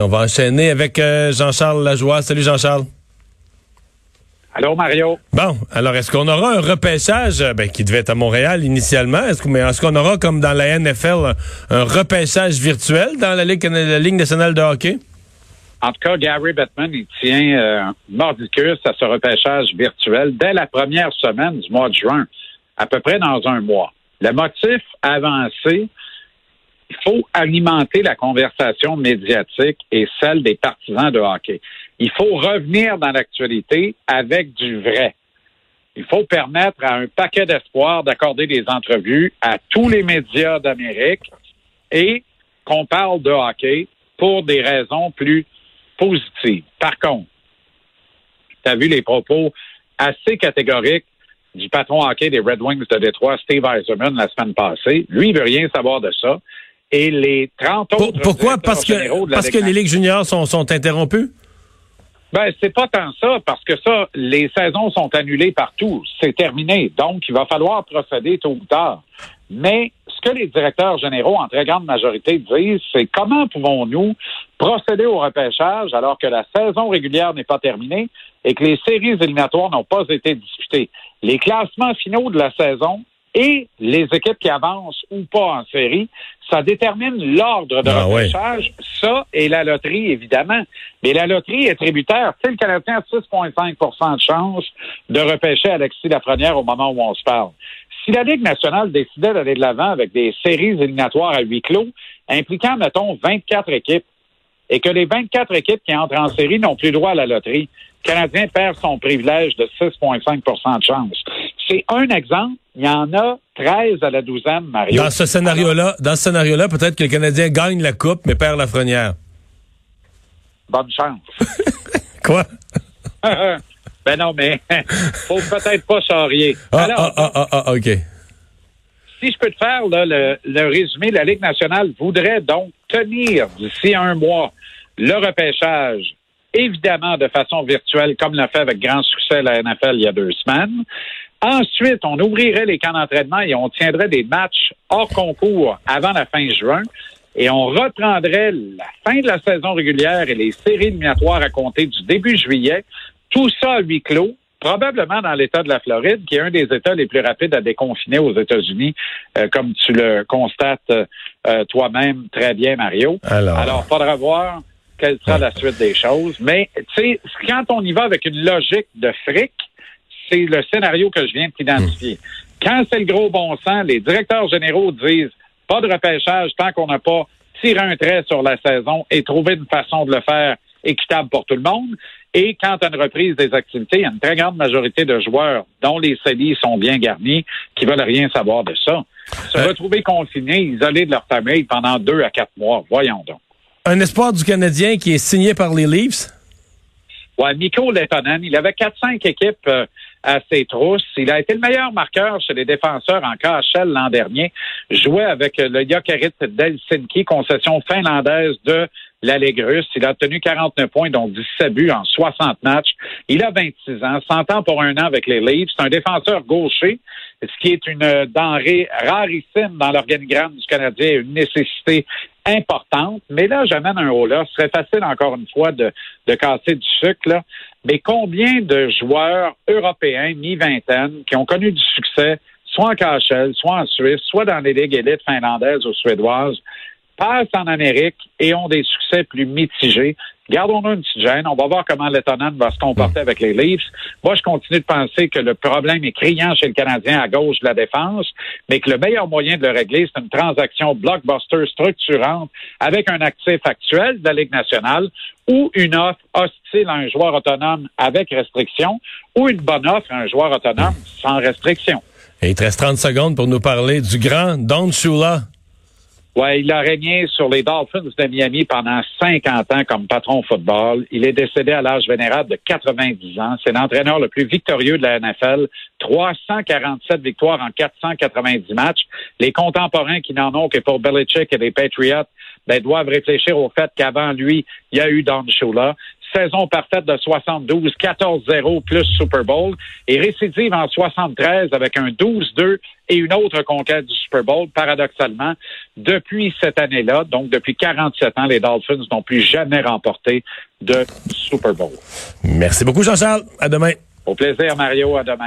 On va enchaîner avec euh, Jean-Charles Lajoie. Salut Jean-Charles. Allô Mario. Bon, alors est-ce qu'on aura un repêchage? Euh, ben, qui devait être à Montréal initialement? Est-ce mais est-ce qu'on aura comme dans la NFL un repêchage virtuel dans la Ligue, la Ligue nationale de hockey? En tout cas, Gary Bettman, il tient euh, mordicus à ce repêchage virtuel dès la première semaine du mois de juin, à peu près dans un mois. Le motif avancé, il faut alimenter la conversation médiatique et celle des partisans de hockey. Il faut revenir dans l'actualité avec du vrai. Il faut permettre à un paquet d'espoir d'accorder des entrevues à tous les médias d'Amérique et qu'on parle de hockey pour des raisons plus positives. Par contre, tu as vu les propos assez catégoriques du patron hockey des Red Wings de Détroit, Steve Eiserman, la semaine passée. Lui, il veut rien savoir de ça et les 30 autres. Pourquoi? Parce que, parce que les ligues juniors sont, sont interrompues? Ben, c'est pas tant ça, parce que ça, les saisons sont annulées partout. C'est terminé. Donc, il va falloir procéder tôt ou tard. Mais ce que les directeurs généraux, en très grande majorité, disent, c'est comment pouvons-nous procéder au repêchage alors que la saison régulière n'est pas terminée et que les séries éliminatoires n'ont pas été disputées. Les classements finaux de la saison et les équipes qui avancent ou pas en série, ça détermine l'ordre de ah repêchage. Ça et la loterie, évidemment. Mais la loterie est tributaire. Tu sais, le Canadien a 6,5% de chance de repêcher Alexis Lafrenière au moment où on se parle. Si la Ligue nationale décidait d'aller de l'avant avec des séries éliminatoires à huis clos, impliquant, mettons, 24 équipes, et que les 24 équipes qui entrent en série n'ont plus droit à la loterie, le Canadien perd son privilège de 6,5% de chance. C'est un exemple. Il y en a 13 à la douzaine, Mario. Dans ce scénario-là, dans ce scénario-là, peut-être que le Canadien gagne la coupe, mais perd la frenière. Bonne chance. Quoi? ben non, mais faut peut-être pas charrier. Ah, ah, ah, ah, ah, OK. Si je peux te faire le, le résumé, la Ligue nationale voudrait donc tenir d'ici un mois le repêchage évidemment de façon virtuelle, comme l'a fait avec grand succès la NFL il y a deux semaines. Ensuite, on ouvrirait les camps d'entraînement et on tiendrait des matchs hors concours avant la fin juin. Et on reprendrait la fin de la saison régulière et les séries éliminatoires à compter du début juillet. Tout ça à huis clos, probablement dans l'État de la Floride, qui est un des États les plus rapides à déconfiner aux États-Unis, euh, comme tu le constates euh, toi-même très bien, Mario. Alors, Alors faudra voir quelle sera la suite des choses. Mais, tu sais, quand on y va avec une logique de fric, c'est le scénario que je viens de t'identifier. Hmm. Quand c'est le gros bon sens, les directeurs généraux disent pas de repêchage tant qu'on n'a pas tiré un trait sur la saison et trouvé une façon de le faire équitable pour tout le monde. Et quant à une reprise des activités, il y a une très grande majorité de joueurs dont les CELI sont bien garnis qui veulent rien savoir de ça. Se euh. retrouver confinés, isolés de leur famille pendant deux à quatre mois, voyons donc. Un espoir du Canadien qui est signé par les Leafs? Ouais, Mikko Letonen, il avait 4-5 équipes euh, à ses trousses. Il a été le meilleur marqueur chez les défenseurs en KHL l'an dernier. Jouait avec le Jokerit d'Helsinki, concession finlandaise de la. Il a obtenu 49 points, dont 17 buts en 60 matchs. Il a 26 ans, 100 ans pour un an avec les Leafs. C'est un défenseur gaucher, ce qui est une denrée rarissime dans l'organigramme du Canadien, une nécessité importante. Mais là, j'amène un haut là. Ce serait facile, encore une fois, de, de casser du sucre. Là. Mais combien de joueurs européens, mi-vingtaine, qui ont connu du succès, soit en KHL, soit en Suisse, soit dans les ligues élites finlandaises ou suédoises, passent en Amérique et ont des succès plus mitigés? Gardons-nous une petite gêne. On va voir comment l'étonnant va se comporter avec les Leafs. Moi, je continue de penser que le problème est criant chez le Canadien à gauche de la défense, mais que le meilleur moyen de le régler, c'est une transaction blockbuster structurante avec un actif actuel de la Ligue nationale ou une offre hostile à un joueur autonome avec restriction ou une bonne offre à un joueur autonome sans restriction. Et il te reste 30 secondes pour nous parler du grand Don Shula. Ouais, il a régné sur les Dolphins de Miami pendant 50 ans comme patron football. Il est décédé à l'âge vénérable de 90 ans. C'est l'entraîneur le plus victorieux de la NFL. 347 victoires en 490 matchs. Les contemporains qui n'en ont que pour Belichick et les Patriots ben, doivent réfléchir au fait qu'avant lui, il y a eu Don Shula. saison parfaite de 72, 14-0 plus Super Bowl, et récidive en 73 avec un 12-2 et une autre conquête du Super Bowl, paradoxalement, depuis cette année-là, donc depuis 47 ans, les Dolphins n'ont plus jamais remporté de Super Bowl. Merci beaucoup, Jean-Charles. À demain. Au plaisir, Mario. À demain.